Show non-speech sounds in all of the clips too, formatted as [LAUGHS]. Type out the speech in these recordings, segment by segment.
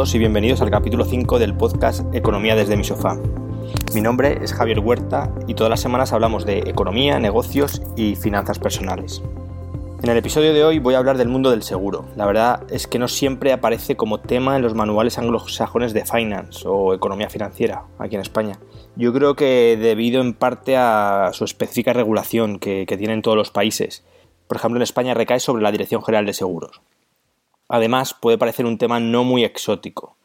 Y bienvenidos al capítulo 5 del podcast Economía desde mi sofá. Mi nombre es Javier Huerta y todas las semanas hablamos de economía, negocios y finanzas personales. En el episodio de hoy voy a hablar del mundo del seguro. La verdad es que no siempre aparece como tema en los manuales anglosajones de finance o economía financiera aquí en España. Yo creo que debido en parte a su específica regulación que, que tienen todos los países. Por ejemplo, en España recae sobre la Dirección General de Seguros. Además, puede parecer un tema no muy exótico.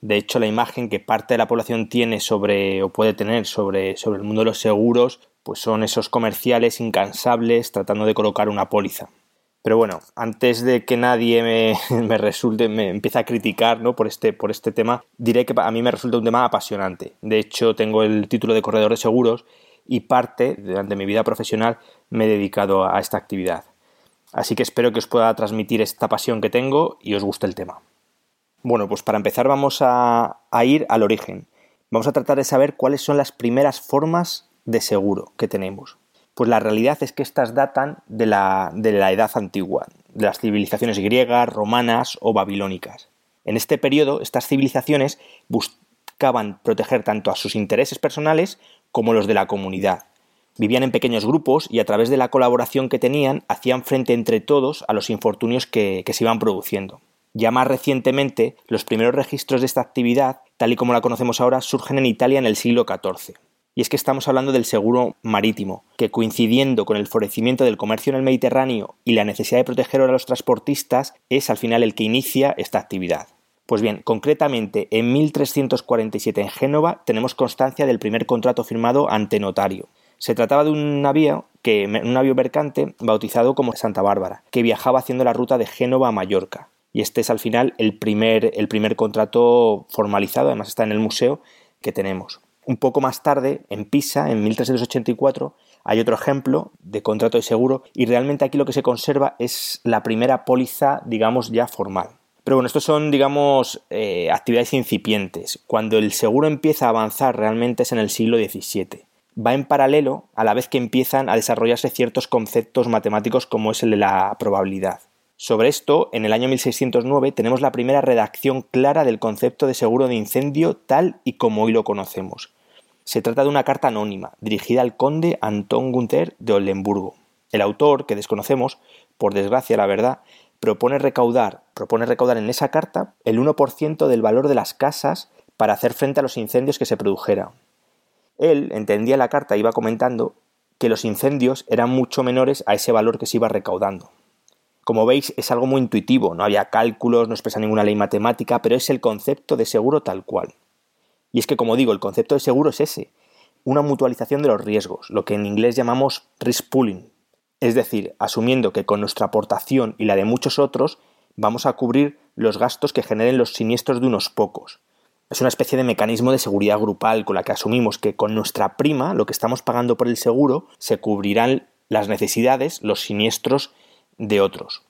De hecho, la imagen que parte de la población tiene sobre o puede tener sobre, sobre el mundo de los seguros, pues son esos comerciales incansables tratando de colocar una póliza. Pero bueno, antes de que nadie me, [LAUGHS] me resulte, me empiece a criticar ¿no? por, este, por este tema, diré que a mí me resulta un tema apasionante. De hecho, tengo el título de corredor de seguros y parte durante mi vida profesional me he dedicado a esta actividad. Así que espero que os pueda transmitir esta pasión que tengo y os guste el tema. Bueno, pues para empezar vamos a, ir al origen. Vamos a tratar de saber cuáles son las primeras formas de seguro que tenemos. Pues la realidad es que estas datan de la, de la edad antigua, de las civilizaciones griegas, romanas o babilónicas. En este periodo, estas civilizaciones buscaban proteger tanto a sus intereses personales como los de la comunidad, Vivían en pequeños grupos y a través de la colaboración que tenían hacían frente entre todos a los infortunios que, se iban produciendo. Ya más recientemente, los primeros registros de esta actividad, tal y como la conocemos ahora, surgen en Italia en el siglo XIV. Y es que estamos hablando del seguro marítimo, que coincidiendo con el florecimiento del comercio en el Mediterráneo y la necesidad de proteger a los transportistas, es al final el que inicia esta actividad. Pues bien, concretamente en 1347 en Génova tenemos constancia del primer contrato firmado ante notario. Se trataba de un navío, que, un navío mercante bautizado como Santa Bárbara, que viajaba haciendo la ruta de Génova a Mallorca. Y este es al final el primer, el primer contrato formalizado, además está en el museo que tenemos. Un poco más tarde, en Pisa, en 1384, hay otro ejemplo de contrato de seguro y realmente aquí lo que se conserva es la primera póliza, digamos, ya formal. Pero bueno, estos son, digamos, eh, actividades incipientes. Cuando el seguro empieza a avanzar realmente es en el siglo XVII va en paralelo a la vez que empiezan a desarrollarse ciertos conceptos matemáticos como es el de la probabilidad. Sobre esto, en el año 1609 tenemos la primera redacción clara del concepto de seguro de incendio tal y como hoy lo conocemos. Se trata de una carta anónima, dirigida al conde Antón Gunther de Oldenburgo. El autor, que desconocemos, por desgracia la verdad, propone recaudar, propone recaudar en esa carta el 1% del valor de las casas para hacer frente a los incendios que se produjeran, él entendía la carta, iba comentando que los incendios eran mucho menores a ese valor que se iba recaudando. Como veis, es algo muy intuitivo, no había cálculos, no expresa ninguna ley matemática, pero es el concepto de seguro tal cual. Y es que, como digo, el concepto de seguro es ese, una mutualización de los riesgos, lo que en inglés llamamos risk pooling. Es decir, asumiendo que con nuestra aportación y la de muchos otros vamos a cubrir los gastos que generen los siniestros de unos pocos, es una especie de mecanismo de seguridad grupal con la que asumimos que con nuestra prima, lo que estamos pagando por el seguro, se cubrirán las necesidades, los siniestros de otros.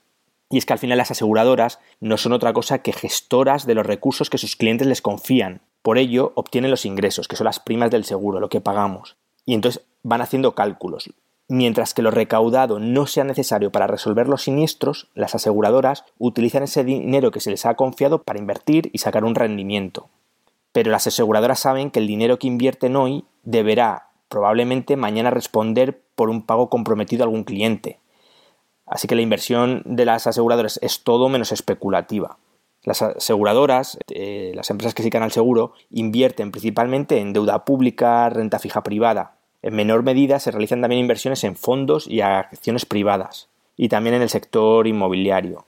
Y es que al final las aseguradoras no son otra cosa que gestoras de los recursos que sus clientes les confían. Por ello obtienen los ingresos, que son las primas del seguro, lo que pagamos. Y entonces van haciendo cálculos. Mientras que lo recaudado no sea necesario para resolver los siniestros, las aseguradoras utilizan ese dinero que se les ha confiado para invertir y sacar un rendimiento pero las aseguradoras saben que el dinero que invierten hoy deberá probablemente mañana responder por un pago comprometido a algún cliente. Así que la inversión de las aseguradoras es todo menos especulativa. Las aseguradoras, eh, las empresas que se al seguro, invierten principalmente en deuda pública, renta fija privada. En menor medida se realizan también inversiones en fondos y acciones privadas y también en el sector inmobiliario.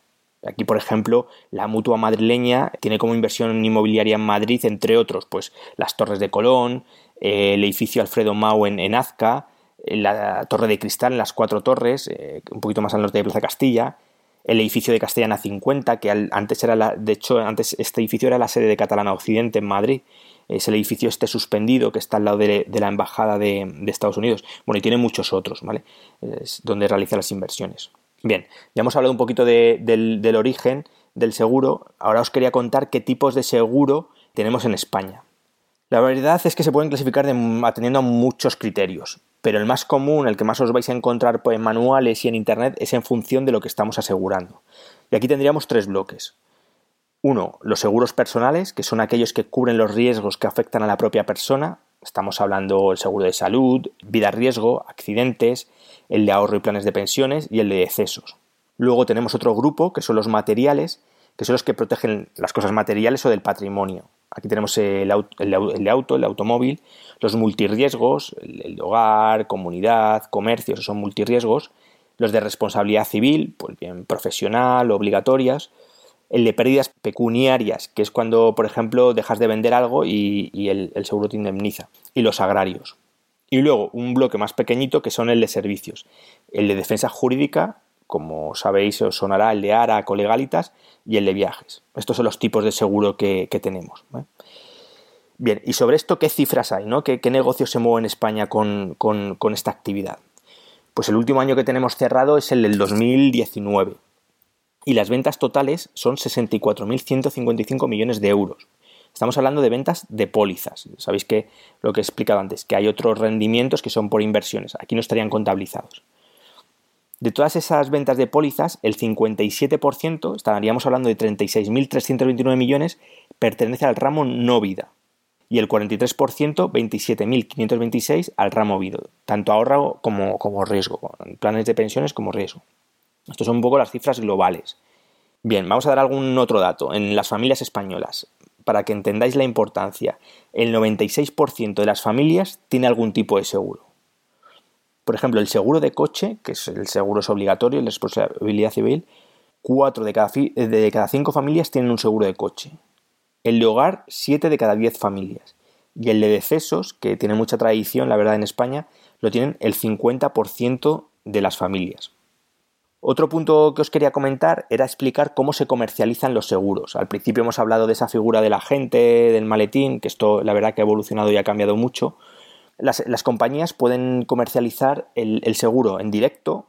Aquí, por ejemplo, la mutua madrileña tiene como inversión inmobiliaria en Madrid, entre otros, pues las Torres de Colón, el edificio Alfredo Mau en, Azca, la Torre de Cristal en las Cuatro Torres, eh, un poquito más al norte de Plaza Castilla, el edificio de Castellana 50, que antes era la, de hecho, antes este edificio era la sede de Catalana Occidente en Madrid, es el edificio este suspendido que está al lado de, la embajada de, Estados Unidos. Bueno, y tiene muchos otros, ¿vale? Es donde realiza las inversiones. Bien, ya hemos hablado un poquito del, origen del seguro. Ahora os quería contar qué tipos de seguro tenemos en España. La verdad es que se pueden clasificar atendiendo a muchos criterios, pero el más común, el que más os vais a encontrar pues, en manuales y en Internet, es en función de lo que estamos asegurando. Y aquí tendríamos tres bloques. Uno, los seguros personales, que son aquellos que cubren los riesgos que afectan a la propia persona. Estamos hablando del seguro de salud, vida riesgo, accidentes, el de ahorro y planes de pensiones y el de decesos. Luego tenemos otro grupo, que son los materiales, que son los que protegen las cosas materiales o del patrimonio. Aquí tenemos el auto, el, auto, el automóvil, los multirriesgos, el, de hogar, comunidad, comercio, esos son multirriesgos. Los de responsabilidad civil, pues bien profesional, obligatorias el de pérdidas pecuniarias, que es cuando, por ejemplo, dejas de vender algo y, el, seguro te indemniza, y los agrarios. Y luego un bloque más pequeñito que son el de servicios. El de defensa jurídica, como sabéis, os sonará el de ARA, colegalitas, y el de viajes. Estos son los tipos de seguro que, tenemos. Bien, y sobre esto, ¿qué cifras hay? ¿no? ¿Qué, negocios se mueven en España con, con esta actividad? Pues el último año que tenemos cerrado es el del 2019 y las ventas totales son 64.155 millones de euros. Estamos hablando de ventas de pólizas. Sabéis que lo que he explicado antes, que hay otros rendimientos que son por inversiones. Aquí no estarían contabilizados. De todas esas ventas de pólizas, el 57%, estaríamos hablando de 36.329 millones, pertenece al ramo no vida. Y el 43%, 27.526, al ramo vida, tanto ahorro como, como riesgo, planes de pensiones como riesgo. Estas son un poco las cifras globales. Bien, vamos a dar algún otro dato. En las familias españolas, para que entendáis la importancia, el 96% de las familias tiene algún tipo de seguro. Por ejemplo, el seguro de coche, que es el seguro es obligatorio, la responsabilidad civil, 4 de cada, de cada 5 familias tienen un seguro de coche. El de hogar, 7 de cada 10 familias. Y el de decesos, que tiene mucha tradición, la verdad, en España, lo tienen el 50% de las familias. Otro punto que os quería comentar era explicar cómo se comercializan los seguros. Al principio hemos hablado de esa figura del agente, del maletín, que esto la verdad que ha evolucionado y ha cambiado mucho. Las, compañías pueden comercializar el, seguro en directo,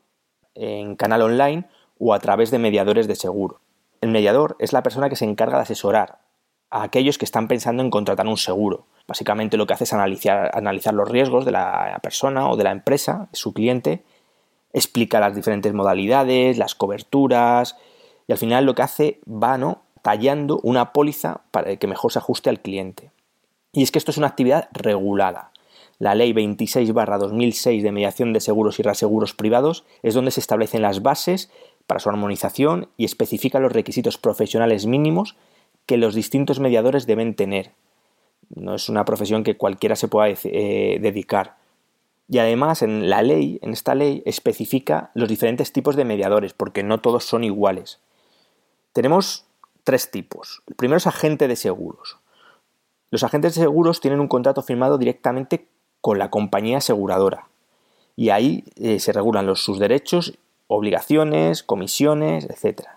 en canal online o a través de mediadores de seguro. El mediador es la persona que se encarga de asesorar a aquellos que están pensando en contratar un seguro. Básicamente lo que hace es analizar, analizar los riesgos de la persona o de la empresa, su cliente, explica las diferentes modalidades, las coberturas y al final lo que hace va ¿no? tallando una póliza para que mejor se ajuste al cliente. Y es que esto es una actividad regulada. La ley 26-2006 de mediación de seguros y reaseguros privados es donde se establecen las bases para su armonización y especifica los requisitos profesionales mínimos que los distintos mediadores deben tener. No es una profesión que cualquiera se pueda eh, dedicar. Y además en la ley, en esta ley, especifica los diferentes tipos de mediadores, porque no todos son iguales. Tenemos tres tipos. El primero es agente de seguros. Los agentes de seguros tienen un contrato firmado directamente con la compañía aseguradora. Y ahí eh, se regulan sus derechos, obligaciones, comisiones, etc.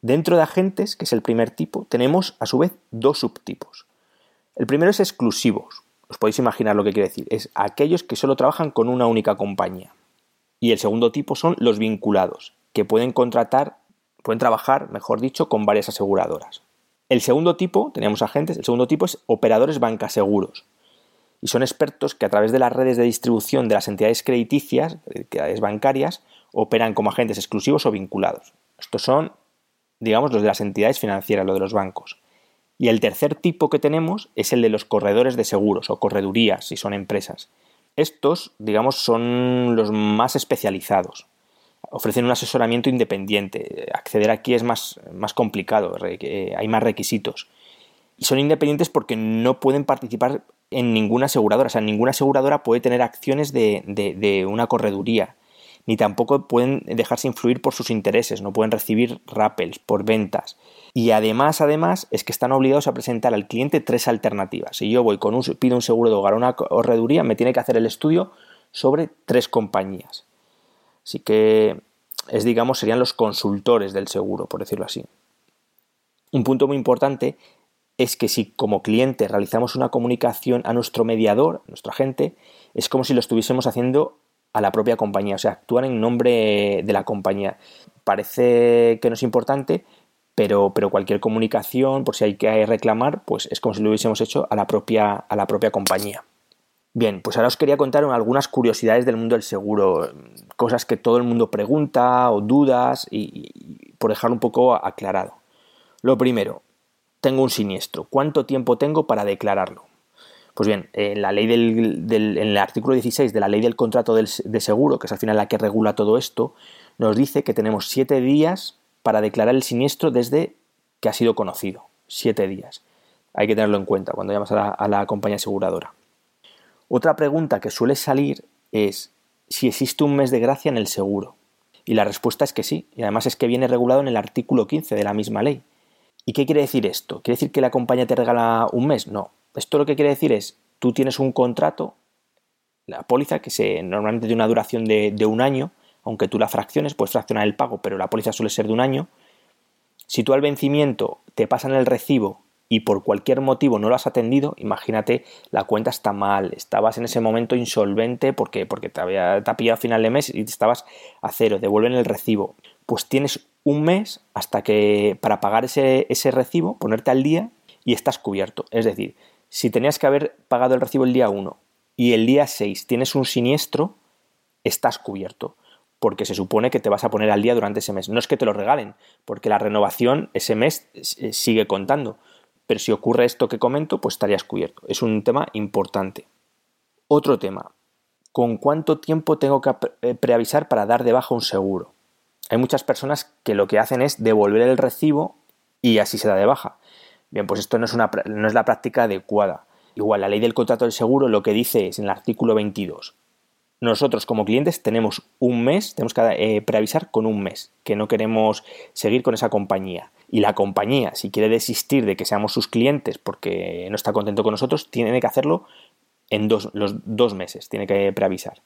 Dentro de agentes, que es el primer tipo, tenemos a su vez dos subtipos. El primero es exclusivos, os podéis imaginar lo que quiere decir. Es aquellos que solo trabajan con una única compañía. Y el segundo tipo son los vinculados, que pueden contratar, pueden trabajar, mejor dicho, con varias aseguradoras. El segundo tipo, teníamos agentes, el segundo tipo es operadores bancaseguros. Y son expertos que a través de las redes de distribución de las entidades crediticias, entidades bancarias, operan como agentes exclusivos o vinculados. Estos son, digamos, los de las entidades financieras, los de los bancos. Y el tercer tipo que tenemos es el de los corredores de seguros o corredurías, si son empresas. Estos, digamos, son los más especializados. Ofrecen un asesoramiento independiente. Acceder aquí es más, más complicado, hay más requisitos. Y son independientes porque no pueden participar en ninguna aseguradora. O sea, ninguna aseguradora puede tener acciones de, de, una correduría, ni tampoco pueden dejarse influir por sus intereses, no pueden recibir rappels por ventas. Y además, además, es que están obligados a presentar al cliente tres alternativas. Si yo voy con un, pido un seguro de hogar o una correduría, me tiene que hacer el estudio sobre tres compañías. Así que es, digamos, serían los consultores del seguro, por decirlo así. Un punto muy importante es que si como cliente realizamos una comunicación a nuestro mediador, a nuestro agente, es como si lo estuviésemos haciendo a la propia compañía, o sea, actúan en nombre de la compañía. Parece que no es importante, pero, pero cualquier comunicación, por si hay que reclamar, pues es como si lo hubiésemos hecho a la propia, a la propia compañía. Bien, pues ahora os quería contar algunas curiosidades del mundo del seguro, cosas que todo el mundo pregunta o dudas y por dejarlo un poco aclarado. Lo primero, tengo un siniestro. ¿Cuánto tiempo tengo para declararlo? Pues bien, en la ley del, en el artículo 16 de la ley del contrato de seguro, que es al final la que regula todo esto, nos dice que tenemos siete días para declarar el siniestro desde que ha sido conocido. Siete días. Hay que tenerlo en cuenta cuando llamas a la, a la compañía aseguradora. Otra pregunta que suele salir es si existe un mes de gracia en el seguro. Y la respuesta es que sí, y además es que viene regulado en el artículo 15 de la misma ley. ¿Y qué quiere decir esto? ¿Quiere decir que la compañía te regala un mes? No. Esto lo que quiere decir es, tú tienes un contrato, la póliza, que se, normalmente de una duración de, de un año, aunque tú la fracciones, puedes fraccionar el pago, pero la póliza suele ser de un año. Si tú al vencimiento te pasan el recibo y por cualquier motivo no lo has atendido, imagínate, la cuenta está mal, estabas en ese momento insolvente porque, porque te había te pillado a final de mes y estabas a cero, devuelven el recibo. Pues tienes un mes hasta que para pagar ese, ese recibo, ponerte al día y estás cubierto. Es decir, si tenías que haber pagado el recibo el día 1 y el día 6 tienes un siniestro, estás cubierto porque se supone que te vas a poner al día durante ese mes. No es que te lo regalen, porque la renovación ese mes eh, sigue contando. Pero si ocurre esto que comento, pues estarías cubierto. Es un tema importante. Otro tema. ¿Con cuánto tiempo tengo que eh, preavisar para dar de baja un seguro? hay muchas personas que lo que hacen es devolver el recibo y así se da de baja. Bien, pues esto no es, una, no es la práctica adecuada. Igual, la ley del contrato del seguro lo que dice es en el artículo 22. Nosotros como clientes tenemos un mes, tenemos que eh, preavisar con un mes, que no queremos seguir con esa compañía. Y la compañía, si quiere desistir de que seamos sus clientes porque no está contento con nosotros, tiene que hacerlo en dos, los dos meses, tiene que preavisar.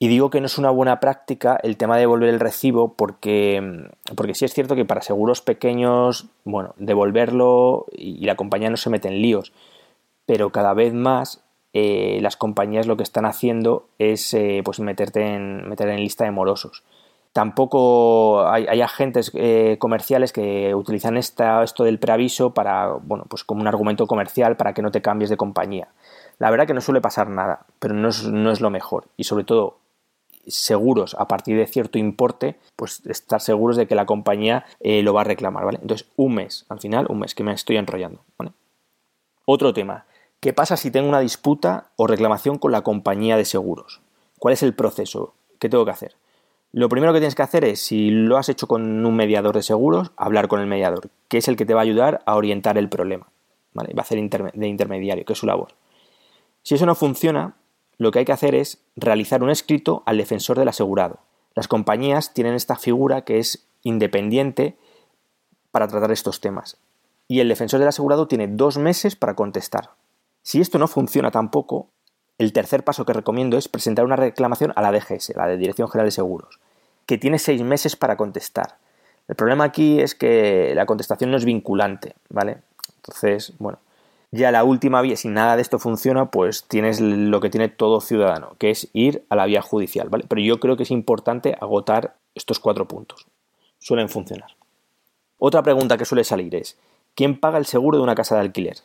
Y digo que no es una buena práctica el tema de devolver el recibo porque, porque sí es cierto que para seguros pequeños, bueno, devolverlo y la compañía no se mete en líos, pero cada vez más eh, las compañías lo que están haciendo es eh, pues meterte en, meter en lista de morosos. Tampoco hay, agentes eh, comerciales que utilizan esta, esto del preaviso para, bueno, pues como un argumento comercial para que no te cambies de compañía. La verdad que no suele pasar nada, pero no es, no es lo mejor. Y sobre todo, seguros a partir de cierto importe, pues estar seguros de que la compañía eh, lo va a reclamar, ¿vale? Entonces, un mes, al final, un mes que me estoy enrollando, Otro tema, ¿qué pasa si tengo una disputa o reclamación con la compañía de seguros? ¿Cuál es el proceso? ¿Qué tengo que hacer? Lo primero que tienes que hacer es, si lo has hecho con un mediador de seguros, hablar con el mediador, que es el que te va a ayudar a orientar el problema. ¿vale? Va a hacer de intermediario, que es su labor. Si eso no funciona, lo que hay que hacer es realizar un escrito al defensor del asegurado. Las compañías tienen esta figura que es independiente para tratar estos temas. Y el defensor del asegurado tiene dos meses para contestar. Si esto no funciona tampoco, el tercer paso que recomiendo es presentar una reclamación a la DGS, la de Dirección General de Seguros, que tiene seis meses para contestar. El problema aquí es que la contestación no es vinculante, ¿vale? Entonces, bueno, ya la última vía, si nada de esto funciona, pues tienes lo que tiene todo ciudadano, que es ir a la vía judicial, ¿vale? Pero yo creo que es importante agotar estos cuatro puntos. Suelen funcionar. Otra pregunta que suele salir es, ¿quién paga el seguro de una casa de alquiler?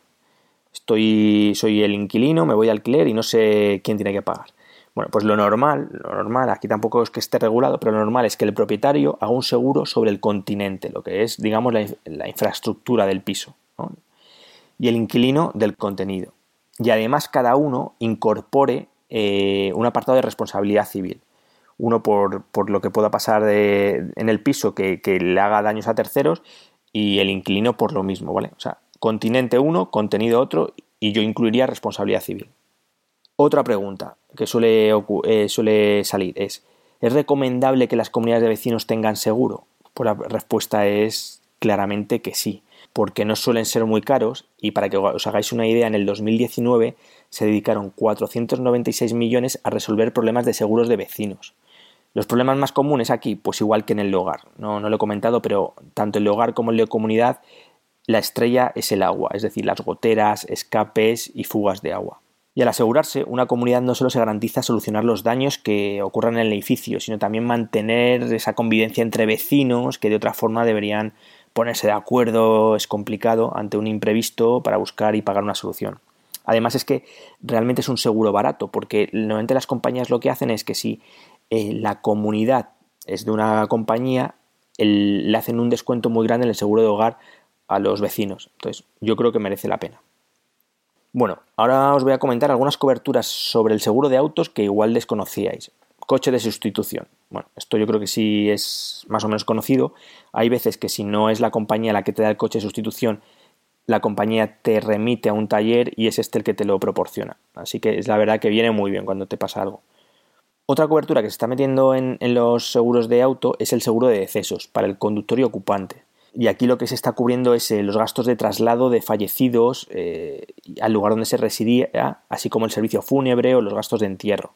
Estoy, soy el inquilino, me voy de alquiler y no sé quién tiene que pagar. Bueno, pues lo normal, lo normal, aquí tampoco es que esté regulado, pero lo normal es que el propietario haga un seguro sobre el continente, lo que es, digamos, la, la infraestructura del piso. ¿no? Y el inquilino del contenido. Y además cada uno incorpore eh, un apartado de responsabilidad civil. Uno por, lo que pueda pasar en el piso que, le haga daños a terceros y el inquilino por lo mismo, ¿vale? O sea, continente uno, contenido otro y yo incluiría responsabilidad civil. Otra pregunta que suele, eh, suele salir es, ¿es recomendable que las comunidades de vecinos tengan seguro? Pues la respuesta es claramente que sí, porque no suelen ser muy caros y para que os hagáis una idea, en el 2019 se dedicaron 496 millones a resolver problemas de seguros de vecinos. Los problemas más comunes aquí, pues igual que en el hogar, no, no lo he comentado, pero tanto el hogar como el de comunidad, la estrella es el agua, es decir, las goteras, escapes y fugas de agua. Y al asegurarse, una comunidad no solo se garantiza solucionar los daños que ocurran en el edificio, sino también mantener esa convivencia entre vecinos que de otra forma deberían ponerse de acuerdo, es complicado ante un imprevisto para buscar y pagar una solución. Además es que realmente es un seguro barato, porque normalmente las compañías lo que hacen es que si eh, la comunidad es de una compañía, le hacen un descuento muy grande en el seguro de hogar a los vecinos. Entonces, yo creo que merece la pena. Bueno, ahora os voy a comentar algunas coberturas sobre el seguro de autos que igual desconocíais. Coche de sustitución. Bueno, esto yo creo que sí es más o menos conocido. Hay veces que si no es la compañía la que te da el coche de sustitución, la compañía te remite a un taller y es este el que te lo proporciona. Así que es la verdad que viene muy bien cuando te pasa algo. Otra cobertura que se está metiendo en, los seguros de auto es el seguro de decesos para el conductor y ocupante. Y aquí lo que se está cubriendo es eh, los gastos de traslado de fallecidos eh, al lugar donde se residía, así como el servicio fúnebre o los gastos de entierro.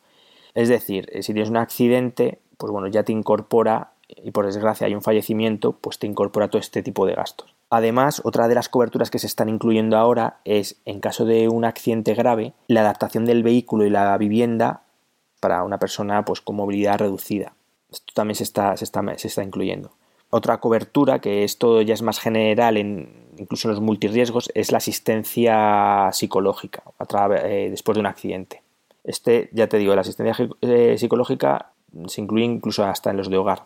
Es decir, eh, si tienes un accidente, pues bueno, ya te incorpora, y por desgracia hay un fallecimiento, pues te incorpora todo este tipo de gastos. Además, otra de las coberturas que se están incluyendo ahora es, en caso de un accidente grave, la adaptación del vehículo y la vivienda para una persona pues, con movilidad reducida. Esto también se está, se está, incluyendo. Otra cobertura, que esto ya es más general, en, incluso en los multirriesgos, es la asistencia psicológica eh, después de un accidente. Este, ya te digo, la asistencia eh, psicológica se incluye incluso hasta en los de hogar.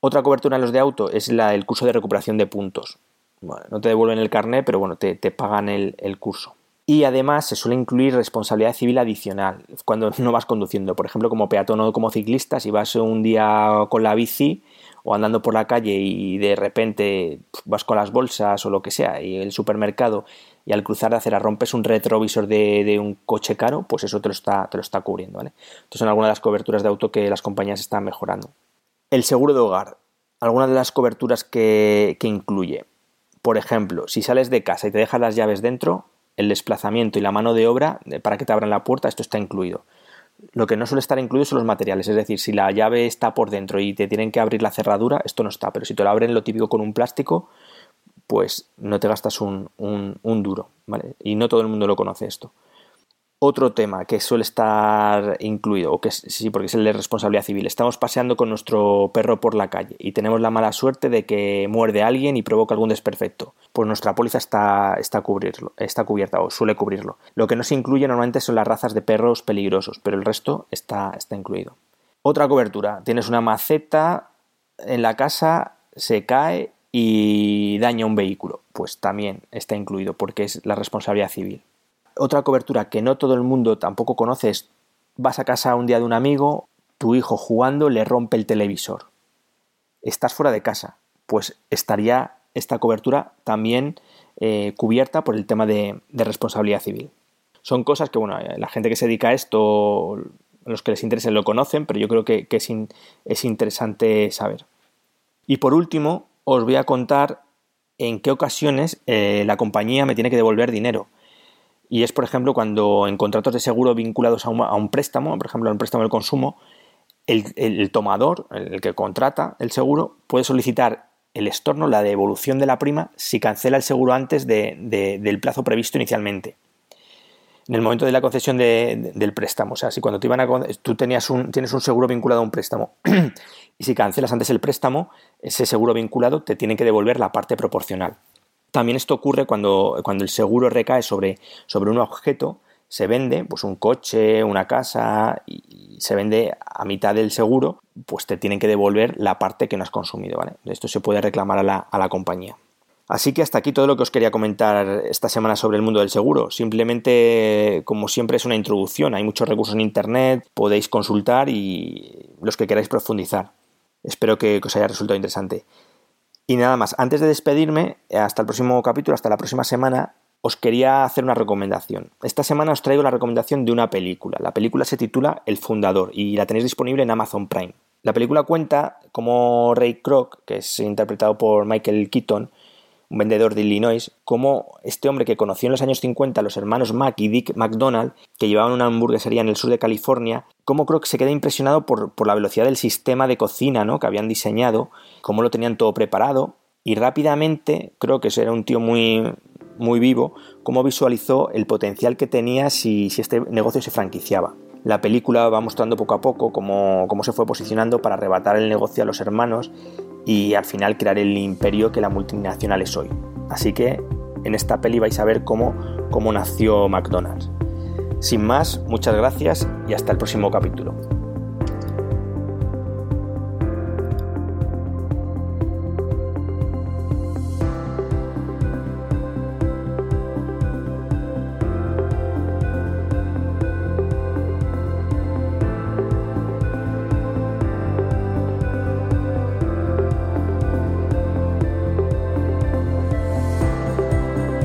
Otra cobertura en los de auto es la, el curso de recuperación de puntos. no te devuelven el carnet, pero bueno, te, pagan el curso. Y además se suele incluir responsabilidad civil adicional cuando no vas conduciendo. Por ejemplo, como peatón o como ciclista, si vas un día con la bici o andando por la calle y de repente vas con las bolsas o lo que sea y el supermercado y al cruzar de acera rompes un retrovisor de, un coche caro, pues eso te lo está, te lo está cubriendo. ¿vale? Entonces son algunas de las coberturas de auto que las compañías están mejorando. El seguro de hogar. Algunas de las coberturas que, que incluye. Por ejemplo, si sales de casa y te dejas las llaves dentro, el desplazamiento y la mano de obra para que te abran la puerta, esto está incluido. Lo que no suele estar incluido son los materiales, es decir, si la llave está por dentro y te tienen que abrir la cerradura, esto no está, pero si te lo abren lo típico con un plástico, pues no te gastas un, un duro, ¿vale? Y no todo el mundo lo conoce esto. Otro tema que suele estar incluido, o que sí, porque es el de responsabilidad civil. Estamos paseando con nuestro perro por la calle y tenemos la mala suerte de que muerde a alguien y provoca algún desperfecto. Pues nuestra póliza está, está, cubrirlo, está cubierta o suele cubrirlo. Lo que no se incluye normalmente son las razas de perros peligrosos, pero el resto está, está incluido. Otra cobertura. Tienes una maceta en la casa, se cae y daña un vehículo. Pues también está incluido porque es la responsabilidad civil. Otra cobertura que no todo el mundo tampoco conoce es vas a casa un día de un amigo, tu hijo jugando le rompe el televisor. Estás fuera de casa, pues estaría esta cobertura también eh, cubierta por el tema de, responsabilidad civil. Son cosas que, bueno, la gente que se dedica a esto, los que les interese lo conocen, pero yo creo que, es, interesante saber. Y por último, os voy a contar en qué ocasiones eh, la compañía me tiene que devolver dinero. Y es, por ejemplo, cuando en contratos de seguro vinculados a un, préstamo, por ejemplo, un préstamo del consumo, el, tomador, el, que contrata el seguro, puede solicitar el estorno, la devolución de la prima, si cancela el seguro antes del plazo previsto inicialmente. En el momento de la concesión del préstamo, o sea, si cuando te iban a, tú tenías un, tienes un seguro vinculado a un préstamo [CLEARS THROAT] y si cancelas antes el préstamo, ese seguro vinculado te tiene que devolver la parte proporcional. También esto ocurre cuando, cuando el seguro recae sobre, sobre un objeto, se vende, pues un coche, una casa, y se vende a mitad del seguro, pues te tienen que devolver la parte que no has consumido, ¿vale? Esto se puede reclamar a la, a la compañía. Así que hasta aquí todo lo que os quería comentar esta semana sobre el mundo del seguro. Simplemente, como siempre, es una introducción. Hay muchos recursos en Internet, podéis consultar y los que queráis profundizar. Espero que os haya resultado interesante. Y nada más, antes de despedirme, hasta el próximo capítulo, hasta la próxima semana, os quería hacer una recomendación. Esta semana os traigo la recomendación de una película. La película se titula El Fundador y la tenéis disponible en Amazon Prime. La película cuenta cómo Ray Kroc, que es interpretado por Michael Keaton, un vendedor de Illinois, como este hombre que conoció en los años 50 a los hermanos Mac y Dick McDonald, que llevaban una hamburguesería en el sur de California, cómo creo que se queda impresionado por, la velocidad del sistema de cocina ¿no? que habían diseñado, cómo lo tenían todo preparado, y rápidamente, creo que era un tío muy, muy vivo, cómo visualizó el potencial que tenía si, si este negocio se franquiciaba. La película va mostrando poco a poco cómo, cómo se fue posicionando para arrebatar el negocio a los hermanos y al final crear el imperio que la multinacional es hoy. Así que en esta peli vais a ver cómo, cómo nació McDonald's. Sin más, muchas gracias y hasta el próximo capítulo.